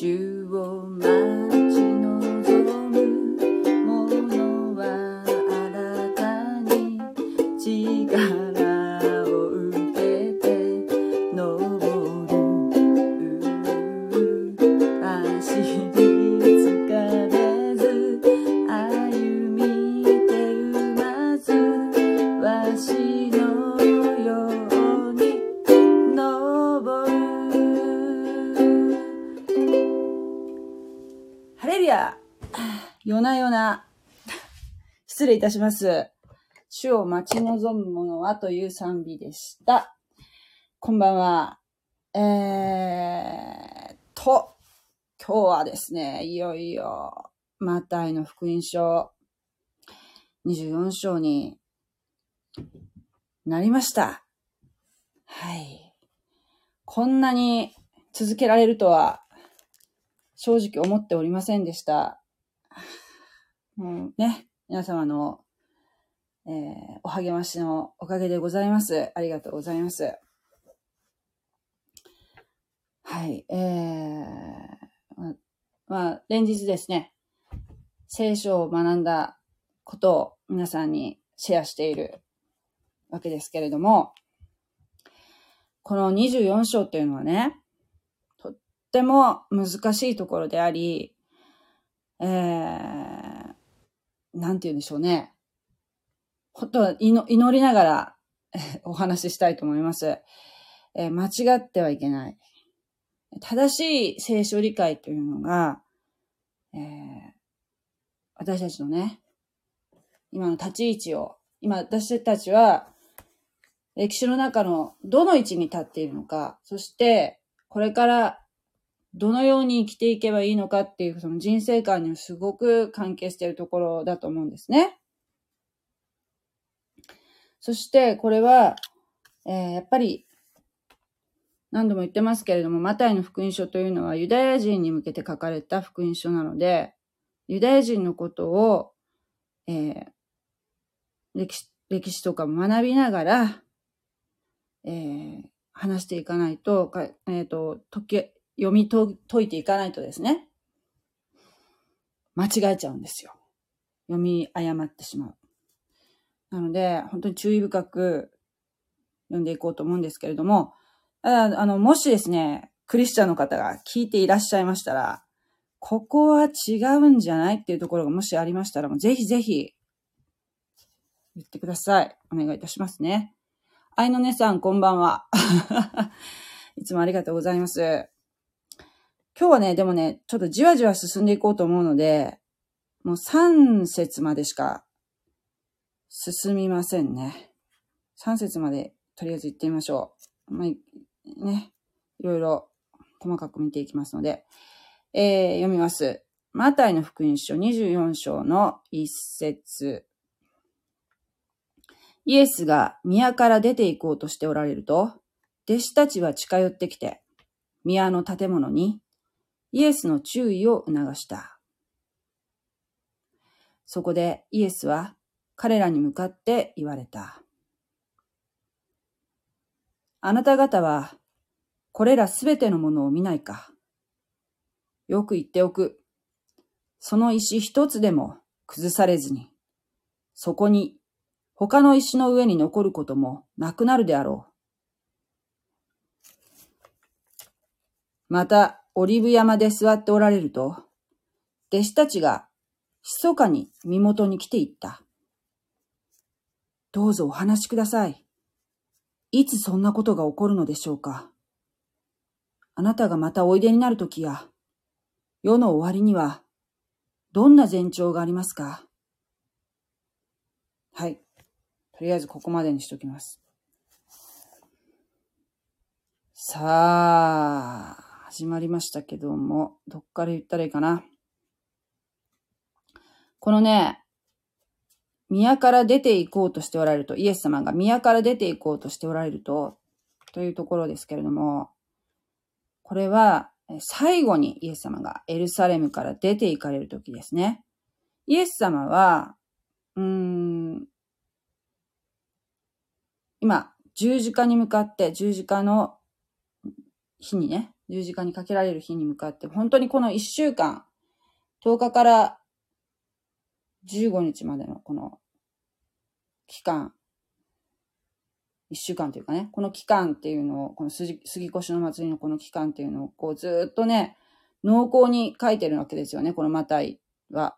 主を待たします。主を待ち望む者はという賛美でした。こんばんは。えーと、今日はですね、いよいよ、マタイの福音書24章になりました。はい。こんなに続けられるとは、正直思っておりませんでした。もうね、皆様の、えーお励ましのおかげでございます。ありがとうございます。はい、えー、まあ、連日ですね、聖書を学んだことを皆さんにシェアしているわけですけれども、この24章というのはね、とっても難しいところであり、えー、なんて言うんでしょうね。本当は祈祈りながら お話ししたいと思います。えー間違ってはいけない。正しい聖書理解というのが、えー私たちのね、今の立ち位置を、今私たちは歴史の中のどの位置に立っているのか、そしてこれからどのように生きていけばいいのかっていうその人生観にすごく関係しているところだと思うんですね。そしてこれは、えーやっぱり何度も言ってますけれども、マタイの福音書というのはユダヤ人に向けて書かれた福音書なので、ユダヤ人のことを、えー歴史、歴史とかも学びながら、えー話していかないと、えっ、と、解き、読み解いていかないとですね、間違えちゃうんですよ。読み誤ってしまう。なので、本当に注意深く読んでいこうと思うんですけれども、ただあの、もしですね、クリスチャンの方が聞いていらっしゃいましたら、ここは違うんじゃないっていうところがもしありましたら、もうぜひぜひ、言ってください。お願いいたしますね。愛のねさん、こんばんは。いつもありがとうございます。今日はね、でもね、ちょっとじわじわ進んでいこうと思うので、もう3節までしか進みませんね。3節までとりあえず行ってみましょう。まあ、ね、いろいろ細かく見ていきますので、えー読みます。マタイの福音書24章の1節イエスが宮から出て行こうとしておられると、弟子たちは近寄ってきて、宮の建物にイエスの注意を促した。そこでイエスは彼らに向かって言われた。あなた方はこれらすべてのものを見ないか。よく言っておく。その石一つでも崩されずに、そこに他の石の上に残ることもなくなるであろう。また、オリブ山で座っておられると、弟子たちが密かに身元に来ていった。どうぞお話しください。いつそんなことが起こるのでしょうか。あなたがまたおいでになるときや、世の終わりには、どんな前兆がありますかはい。とりあえずここまでにしときます。さあ、始まりましたけども、どっから言ったらいいかな。このね、宮から出て行こうとしておられると、イエス様が宮から出て行こうとしておられると、というところですけれども、これは最後にイエス様がエルサレムから出て行かれる時ですね。イエス様は、うーん、今、十字架に向かって、十字架の日にね、十字架にかけられる日に向かって、本当にこの一週間、10日から15日までのこの期間、一週間というかね、この期間っていうのを、この杉越の祭りのこの期間っていうのを、こうずっとね、濃厚に書いてるわけですよね、このマタイは。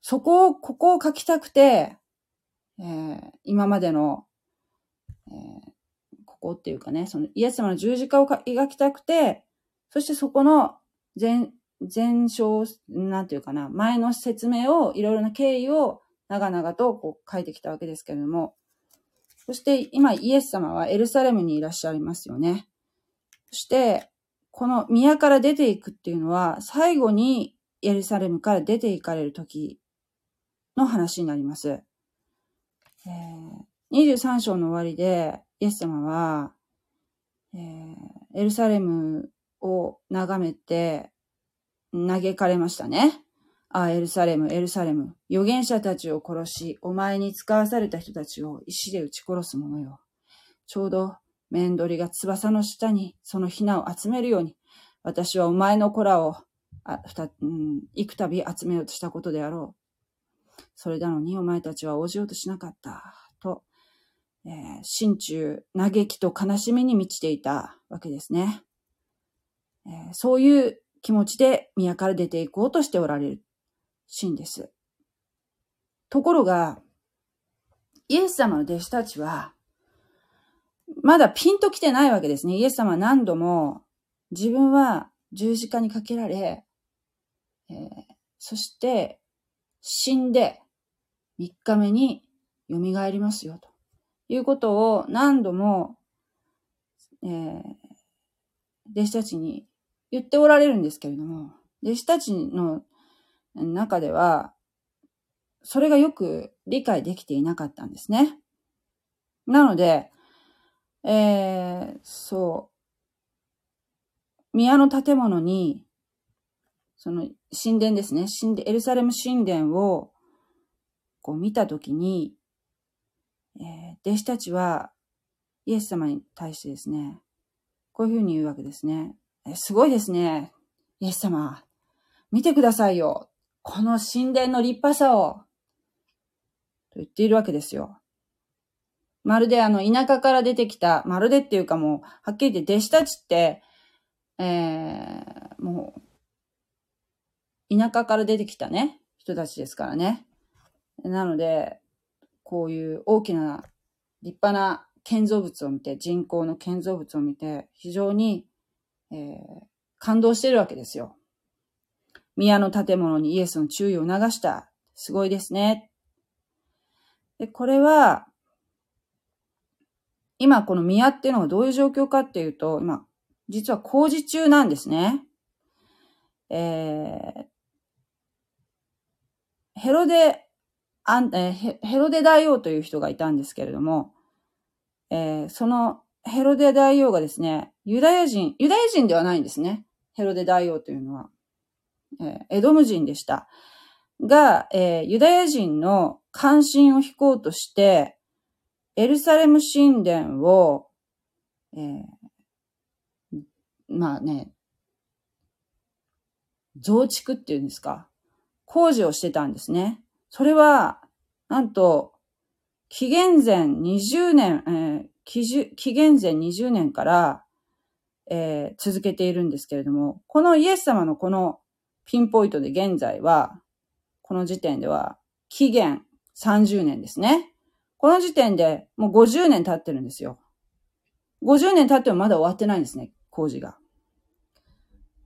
そこを、ここを書きたくて、えー、今までの、えー、ここっていうかね、そのイエス様の十字架を描きたくて、そしてそこの前、前章、なんていうかな、前の説明を、いろいろな経緯を長々とこう書いてきたわけですけれども、そして今イエス様はエルサレムにいらっしゃいますよね。そして、この宮から出ていくっていうのは、最後にエルサレムから出て行かれる時の話になります。えー、23章の終わりで、イエス様は、えー、エルサレムを眺めて嘆かれましたね。ああ、エルサレム、エルサレム。預言者たちを殺し、お前に使わされた人たちを石で撃ち殺す者よ。ちょうど、面取りが翼の下にそのひなを集めるように、私はお前の子らを、あ、ふた、うん、幾度集めようとしたことであろう。それなのにお前たちは応じようとしなかった。と、えー、心中、嘆きと悲しみに満ちていたわけですね。えー、そういう気持ちで宮から出ていこうとしておられるシーンです。ところが、イエス様の弟子たちは、まだピンと来てないわけですね。イエス様は何度も自分は十字架にかけられ、えー、そして死んで3日目に蘇りますよということを何度も、えー、弟子たちに言っておられるんですけれども、弟子たちの中では、それがよく理解できていなかったんですね。なので、えー、そう、宮の建物に、その神殿ですね、神殿、エルサレム神殿をこう見たときに、えー、弟子たちはイエス様に対してですね、こういうふうに言うわけですね。すごいですね。イエス様、見てくださいよ。この神殿の立派さを。と言っているわけですよ。まるであの、田舎から出てきた、まるでっていうかもう、はっきり言って弟子たちって、えー、もう、田舎から出てきたね、人たちですからね。なので、こういう大きな立派な建造物を見て、人工の建造物を見て、非常に、えー、感動してるわけですよ。宮の建物にイエスの注意を流した。すごいですね。で、これは、今この宮っていうのがどういう状況かっていうと、今、実は工事中なんですね。えー、ヘロデ、あんえ、ヘロデ大王という人がいたんですけれども、えー、そのヘロデ大王がですね、ユダヤ人、ユダヤ人ではないんですね。ヘロデ大王というのは。えー、エドム人でした。が、えー、ユダヤ人の関心を引こうとして、エルサレム神殿を、えー、まあね、増築っていうんですか、工事をしてたんですね。それは、なんと、紀元前20年、えー、紀元前20年から、えー、続けているんですけれども、このイエス様のこのピンポイントで現在は、この時点では、紀元30年ですね。この時点でもう50年経ってるんですよ。50年経ってもまだ終わってないんですね、工事が。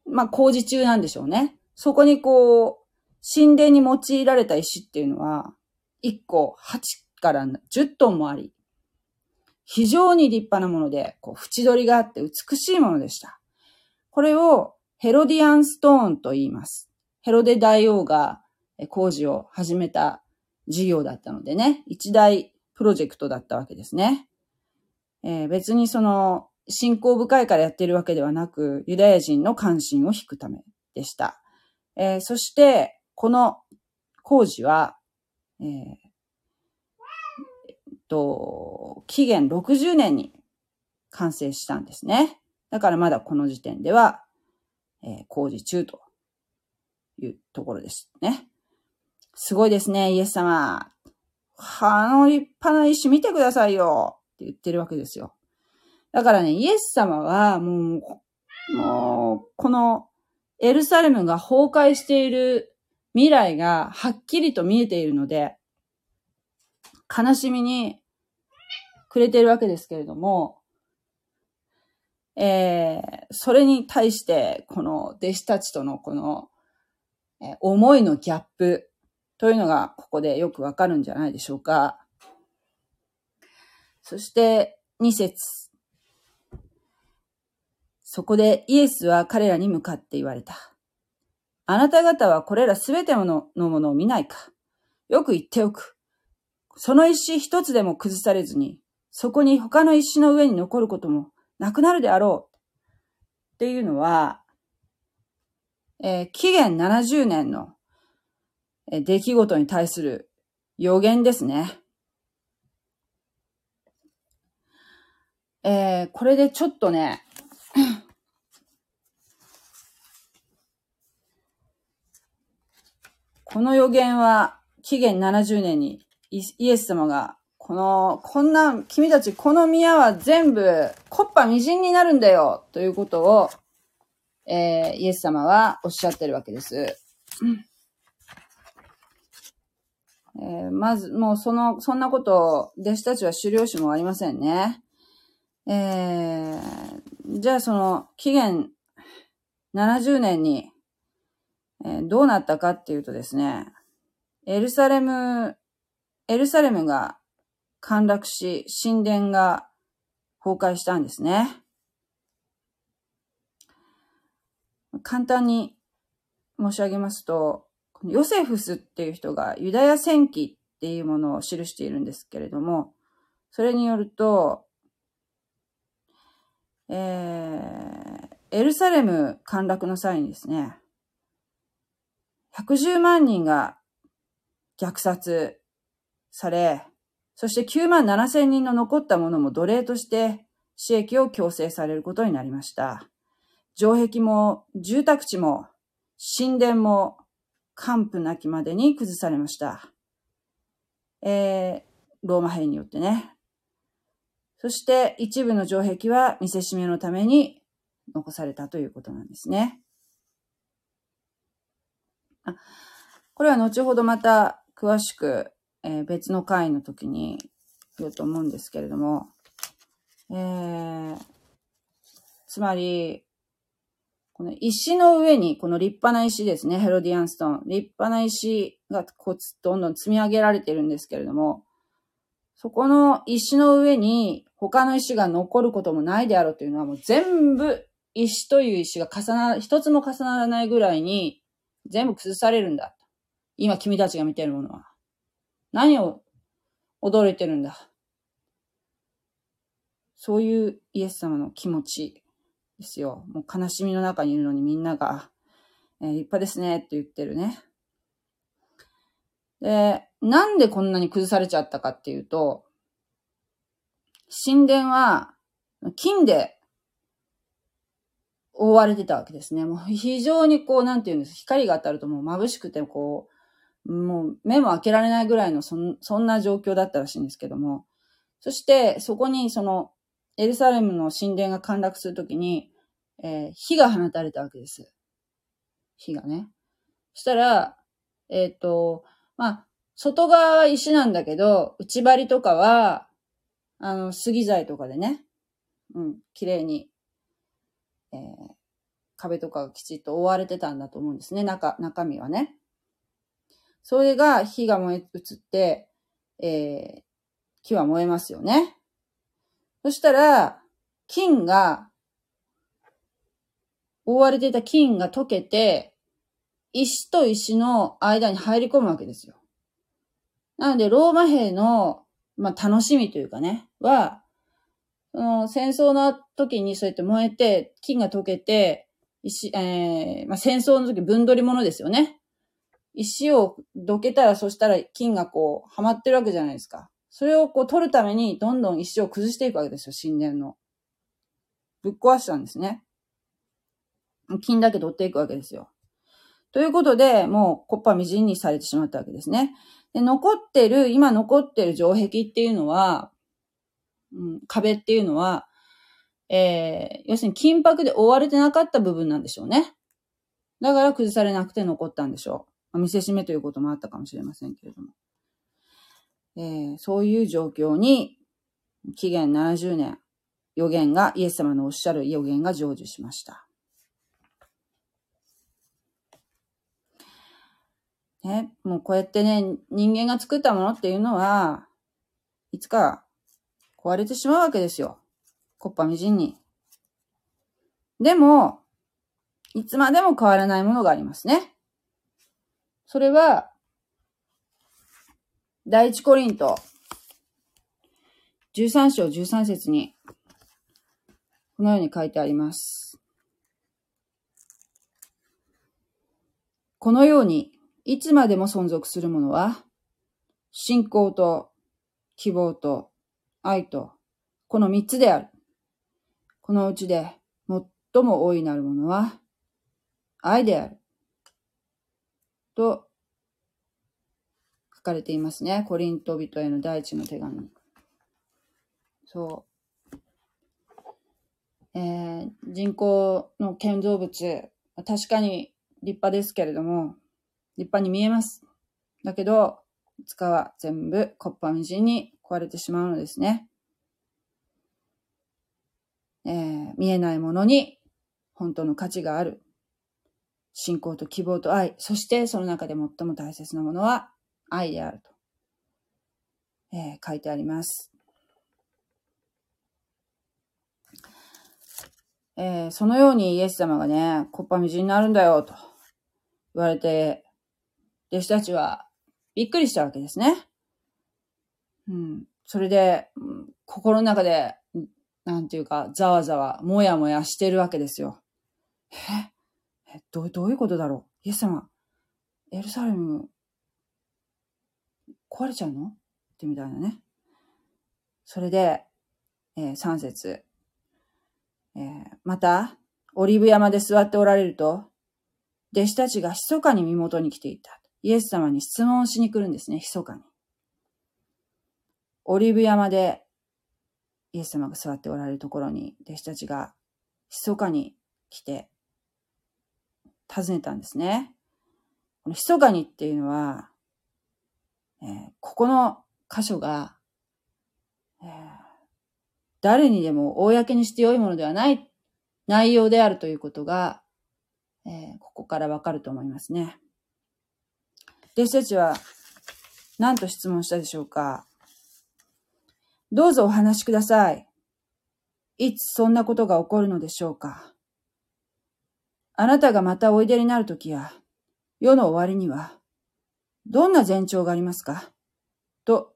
まあ工事中なんでしょうね。そこにこう、神殿に用いられた石っていうのは、1個8から10トンもあり、非常に立派なもので、こう、縁取りがあって美しいものでした。これをヘロディアンストーンと言います。ヘロデ大王が工事を始めた事業だったのでね、一大プロジェクトだったわけですね。えー、別にその、信仰深いからやってるわけではなく、ユダヤ人の関心を引くためでした。えー、そして、この工事は、えー、と、紀元60年に完成したんですね。だからまだこの時点では、えー、工事中というところですね。すごいですね、イエス様。あの立派な石見てくださいよって言ってるわけですよ。だからね、イエス様はもう、もう、このエルサレムが崩壊している未来がはっきりと見えているので、悲しみにくれているわけですけれども、えー、それに対して、この弟子たちとのこの、えー、思いのギャップというのがここでよくわかるんじゃないでしょうか。そして、二節。そこでイエスは彼らに向かって言われた。あなた方はこれらすべてのものを見ないか。よく言っておく。その石一つでも崩されずに、そこに他の石の上に残ることもなくなるであろう。っていうのは、えー、紀元70年の、えー、出来事に対する予言ですね。えー、これでちょっとね、この予言は紀元70年にイエス様がこの、こんな、君たちこの宮は全部、コッパみじんになるんだよということを、えー、イエス様はおっしゃってるわけです。えー、まず、もうその、そんなことを弟子たちは狩猟師もありませんね。えー、じゃあその、紀元70年に、えー、どうなったかっていうとですね、エルサレム、エルサレムが陥落し、神殿が崩壊したんですね。簡単に申し上げますと、ヨセフスっていう人がユダヤ戦記っていうものを記しているんですけれども、それによると、えー、エルサレム陥落の際にですね、110万人が虐殺され、そして9万7千人の残った者も奴隷として死役を強制されることになりました。城壁も住宅地も神殿も完膚なきまでに崩されました。えー、ローマ兵によってね。そして一部の城壁は見せしめのために残されたということなんですね。あこれは後ほどまた詳しくえー、別の回の時に言うと思うんですけれども、えー、つまり、この石の上に、この立派な石ですね、ヘロディアンストーン。立派な石がこうどんどん積み上げられてるんですけれども、そこの石の上に他の石が残ることもないであろうというのはもう全部石という石が重な、一つも重ならないぐらいに全部崩されるんだ。今君たちが見てるものは。何を驚いてるんだ？そういうイエス様の気持ちですよ。もう悲しみの中にいるのにみんなが、えー、立派ですねって言ってるね。で、なんでこんなに崩されちゃったかっていうと、神殿は金で覆われてたわけですね。もう非常にこう、なんていうんです、光が当たるともう眩しくて、こう、もう目も開けられないぐらいのそんそんな状況だったらしいんですけども、そしてそこにそのエルサレムの神殿が陥落するときに、えー、火が放たれたわけです。火がね。そしたら、えっ、ー、と、まあ、外側は石なんだけど、内張りとかは、あの、杉材とかでね、うん、綺麗に、えー、壁とかがきちっと覆われてたんだと思うんですね、中、中身はね。それが火が燃え移って、えー、木は燃えますよね。そしたら、金が、覆われていた金が溶けて、石と石の間に入り込むわけですよ。なので、ローマ兵の、まあ、楽しみというかね、は、その戦争の時にそうやって燃えて、金が溶けて、石、えー、まあ、戦争の時分取り物ですよね。石をどけたらそしたら金がこう、はまってるわけじゃないですか。それをこう取るためにどんどん石を崩していくわけですよ、神殿の。ぶっ壊したんですね。金だけ取っていくわけですよ。ということで、もうコッパみじんにされてしまったわけですね。で、残ってる、今残ってる城壁っていうのは、うん、壁っていうのは、えー、要するに金箔で覆われてなかった部分なんでしょうね。だから崩されなくて残ったんでしょう。見せしめということもあったかもしれませんけれども。えー、そういう状況に、紀元70年、予言が、イエス様のおっしゃる予言が成就しました。ね、もうこうやってね、人間が作ったものっていうのは、いつか壊れてしまうわけですよ。コッパみじんに。でも、いつまでも変わらないものがありますね。それは、第一コリント、13章13節に、このように書いてあります。このように、いつまでも存続するものは、信仰と希望と愛と、この三つである。このうちで最も大いなるものは、愛である。と、書かれていますね。コリント人への第一の手紙。そう。えー、人工の建造物、確かに立派ですけれども、立派に見えます。だけど、いつかは全部コッパみじんに壊れてしまうのですね。えー、見えないものに本当の価値がある。信仰と希望と愛。そしてその中で最も大切なものは愛であると、えー、書いてあります。えー、そのようにイエス様がね、コッパみじんになるんだよと言われて、弟子たちはびっくりしたわけですね。うん。それで、心の中でなんていうか、ざわざわ、もやもやしてるわけですよ。ええどう、どういうことだろう？イエス様、エルサレム、壊れちゃうの？ってみたいなね。それで、えー、3節、えー、また、オリーブ山で座っておられると、弟子たちが密かに身元に来ていた。イエス様に質問しに来るんですね、密かに。オリーブ山でイエス様が座っておられるところに弟子たちが密かに来て尋ねたんですね。この密かにっていうのは、えー、ここの箇所が、えー、誰にでも公にして良いものではない内容であるということが、えー、ここからわかると思いますね。弟子たちは何と質問したでしょうかどうぞお話しください。いつそんなことが起こるのでしょうかあなたがまたおいでになるときや、世の終わりには、どんな前兆がありますか？と、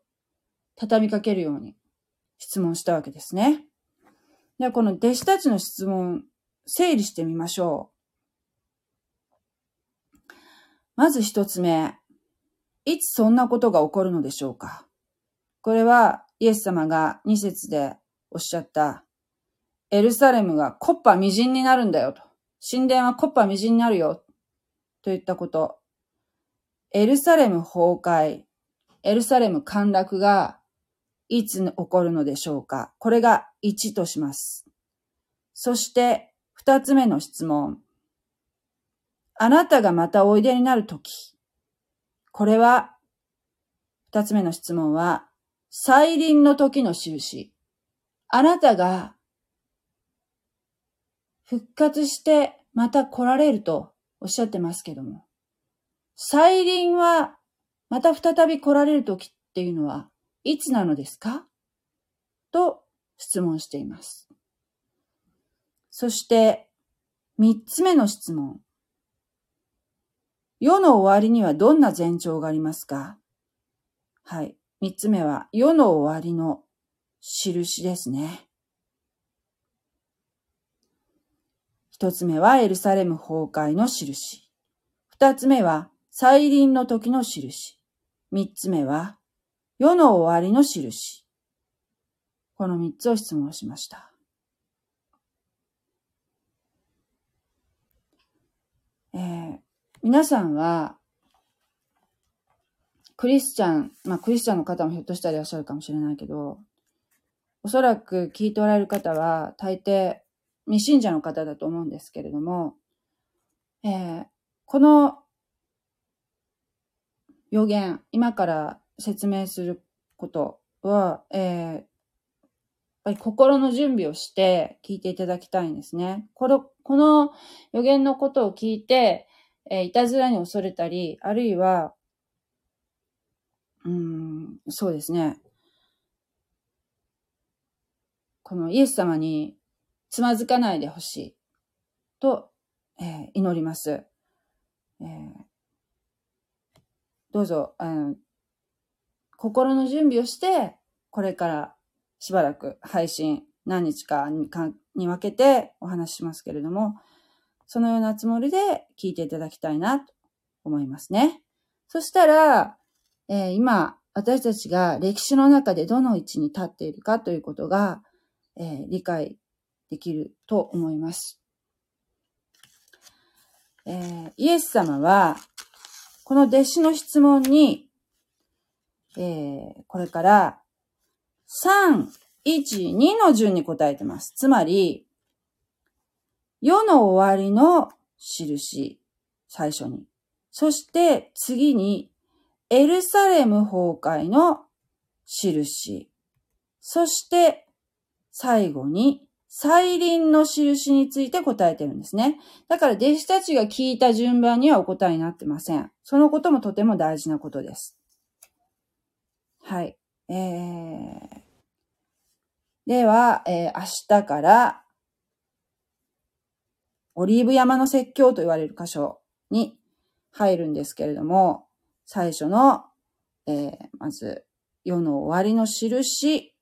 畳みかけるように質問したわけですね。では、この弟子たちの質問、整理してみましょう。まず一つ目、いつそんなことが起こるのでしょうか？これは、イエス様が2節でおっしゃった、エルサレムがコッパみじんになるんだよと。神殿はコッパみじんになるよ。といったこと。エルサレム崩壊、エルサレム陥落がいつ起こるのでしょうかこれが1とします。そして2つ目の質問。あなたがまたおいでになるとき。これは、2つ目の質問は、再臨の時の印。あなたが復活してまた来られるとおっしゃってますけども、再臨はまた再び来られる時っていうのはいつなのですか？と質問しています。そして三つ目の質問。世の終わりにはどんな前兆がありますか？はい。三つ目は、世の終わりの印ですね。一つ目はエルサレム崩壊の印。二つ目は再臨の時の印。三つ目は世の終わりの印。この三つを質問しました。皆さんは、クリスチャン、まあクリスチャンの方もひょっとしたらいらっしゃるかもしれないけど、おそらく聞いておられる方は大抵未信者の方だと思うんですけれども、えー、この予言、今から説明することは、えー、やっぱり心の準備をして聞いていただきたいんですね。この、この予言のことを聞いて、えー、いたずらに恐れたり、あるいは、うん、そうですね。このイエス様につまずかないでほしいと、えー、祈ります。えー、どうぞ、あの心の準備をして、これからしばらく配信何日かにかに分けてお話ししますけれども、そのようなつもりで聞いていただきたいなと思いますね。そしたら、えー、今、私たちが歴史の中でどの位置に立っているかということが、えー、理解できると思います。えー、イエス様は、この弟子の質問に、えー、これから、3、1、2の順に答えてます。つまり、世の終わりの印、最初に。そして次に、エルサレム崩壊の印。そして最後に、再臨の印について答えてるんですね。だから弟子たちが聞いた順番にはお答えになってません。そのこともとても大事なことです。はい。えー、では、えー、明日から、オリーブ山の説教と言われる箇所に入るんですけれども、最初の、えー、まず、世の終わりの印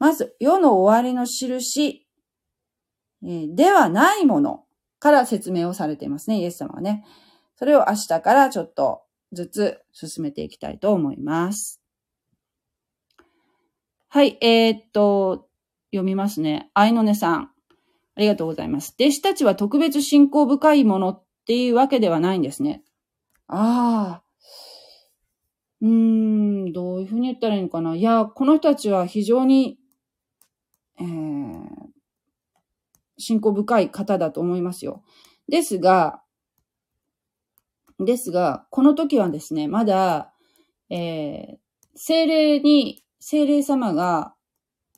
まず、世の終わりの印、え、ではないものから説明をされていますね、イエス様はね。それを明日からちょっとずつ進めていきたいと思います。はい、えー、っと、読みますね。愛のねさん。ありがとうございます。弟子たちは特別信仰深いものっていうわけではないんですね。ああ。うーん、どういうふうに言ったらいいのかな。いや、この人たちは非常にえー、信仰深い方だと思いますよ。ですが、ですが、この時はですね、まだ、えー、精霊に、精霊様が、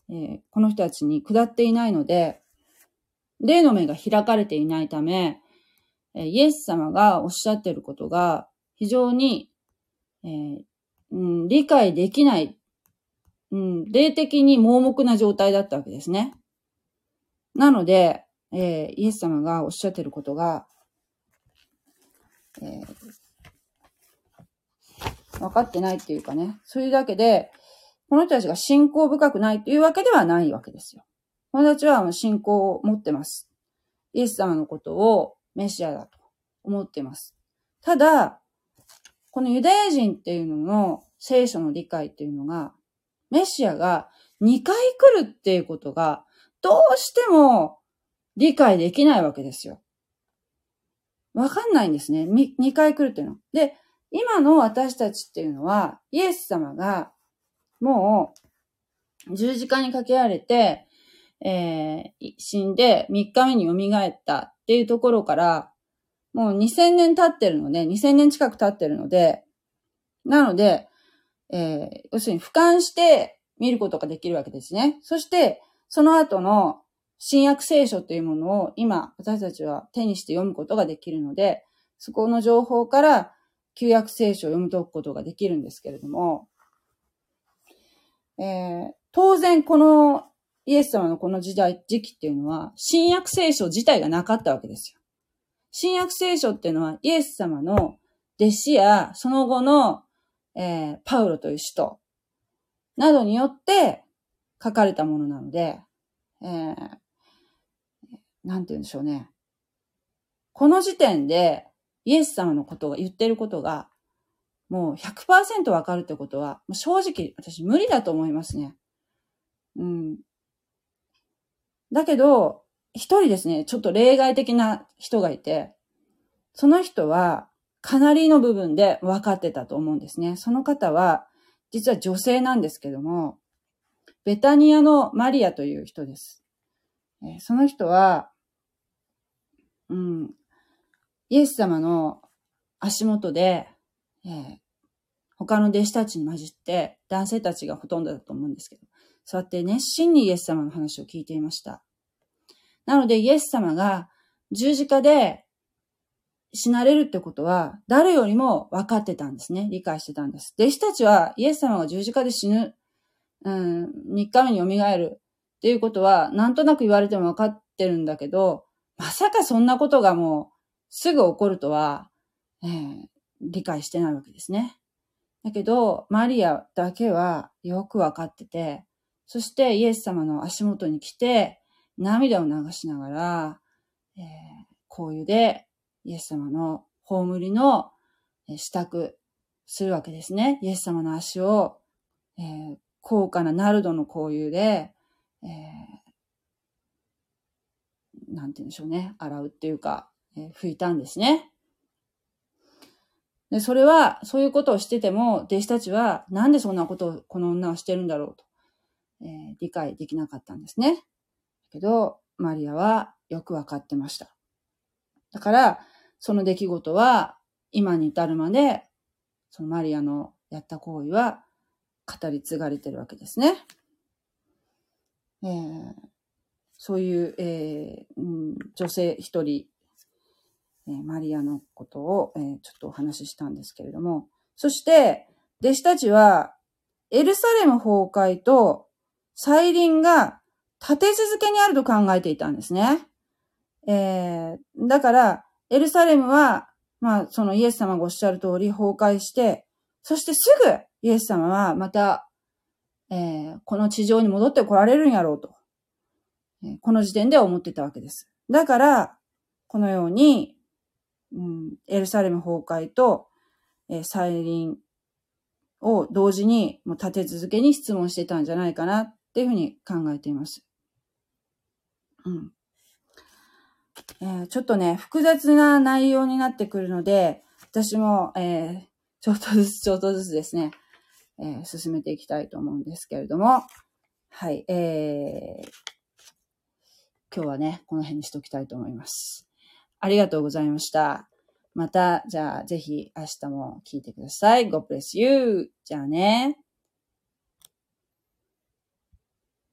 えー、この人たちに下っていないので、霊の目が開かれていないため、えー、イエス様がおっしゃっていることが非常に、えーうん、理解できないうん、霊的に盲目な状態だったわけですね。なので、えー、イエス様がおっしゃってることが、えー、分かってないっていうかね、そういうだけで、この人たちが信仰深くないというわけではないわけですよ。この人たちは信仰を持ってます。イエス様のことをメシアだと思ってます。ただ、このユダヤ人っていうのの聖書の理解っていうのがメシアが2回来るっていうことが、どうしても理解できないわけですよ。わかんないんですね。2回来るっていうの。で、今の私たちっていうのは、イエス様が、もう、十字架にかけられて、えー、死んで3日目に蘇ったっていうところから、もう2000年経ってるので、2000年近く経ってるので、なので、えー、要するに俯瞰して見ることができるわけですね。そして、その後の新約聖書というものを今、私たちは手にして読むことができるので、そこの情報から旧約聖書を読み解くことができるんですけれども、えー、当然このイエス様のこの時代、時期っていうのは、新約聖書自体がなかったわけですよ。新約聖書っていうのは、イエス様の弟子や、その後のえー、パウロという使徒などによって書かれたものなので、えー、なんて言うんでしょうね。この時点でイエス様のことが言ってることがもう100%わかるってことは、正直私無理だと思いますね。うん。だけど、一人ですね、ちょっと例外的な人がいて、その人はかなりの部分で分かってたと思うんですね。その方は、実は女性なんですけども、ベタニアのマリアという人です。え、その人は、うん、イエス様の足元で、えー、他の弟子たちに混じって、男性たちがほとんどだと思うんですけど、そうやって熱心にイエス様の話を聞いていました。なのでイエス様が十字架で死なれるってことは、誰よりも分かってたんですね。理解してたんです。弟子たちは、イエス様が十字架で死ぬ、うん、3日目に蘇るっていうことは、なんとなく言われても分かってるんだけど、まさかそんなことがもう、すぐ起こるとは、えー、理解してないわけですね。だけど、マリアだけはよく分かってて、そしてイエス様の足元に来て、涙を流しながら、えー、香油でイエス様の葬りの支度するわけですね。イエス様の足を、えー、高価なナルドの香油で、えー、なんて言うんでしょうね。洗うっていうか、えー、拭いたんですね。で、それは、そういうことをしてても、弟子たちは、なんでそんなことをこの女はしてるんだろうと、えー、理解できなかったんですね。けど、マリアはよくわかってました。だから、その出来事は今に至るまで、そのマリアのやった行為は語り継がれてるわけですね。えー、そういう、えーうん、女性一人、えー、マリアのことを、えー、ちょっとお話ししたんですけれども、そして、弟子たちは、エルサレム崩壊と再臨が立て続けにあると考えていたんですね。えー、だから、エルサレムは、まあ、そのイエス様がおっしゃる通り崩壊して、そしてすぐイエス様はまた、えー、この地上に戻って来られるんやろうと、えー、この時点では思ってたわけです。だから、このように、うん、エルサレム崩壊と、えー、再臨を同時にもう立て続けに質問してたんじゃないかなっていうふうに考えています。うん。えー、ちょっとね、複雑な内容になってくるので、私も、えー、ちょっとずつちょっとずつですね、えー、進めていきたいと思うんですけれども、はい、えー、今日はね、この辺にしておきたいと思います。ありがとうございました。また、じゃあ、ぜひ明日も聞いてください。God bless you! じゃあね。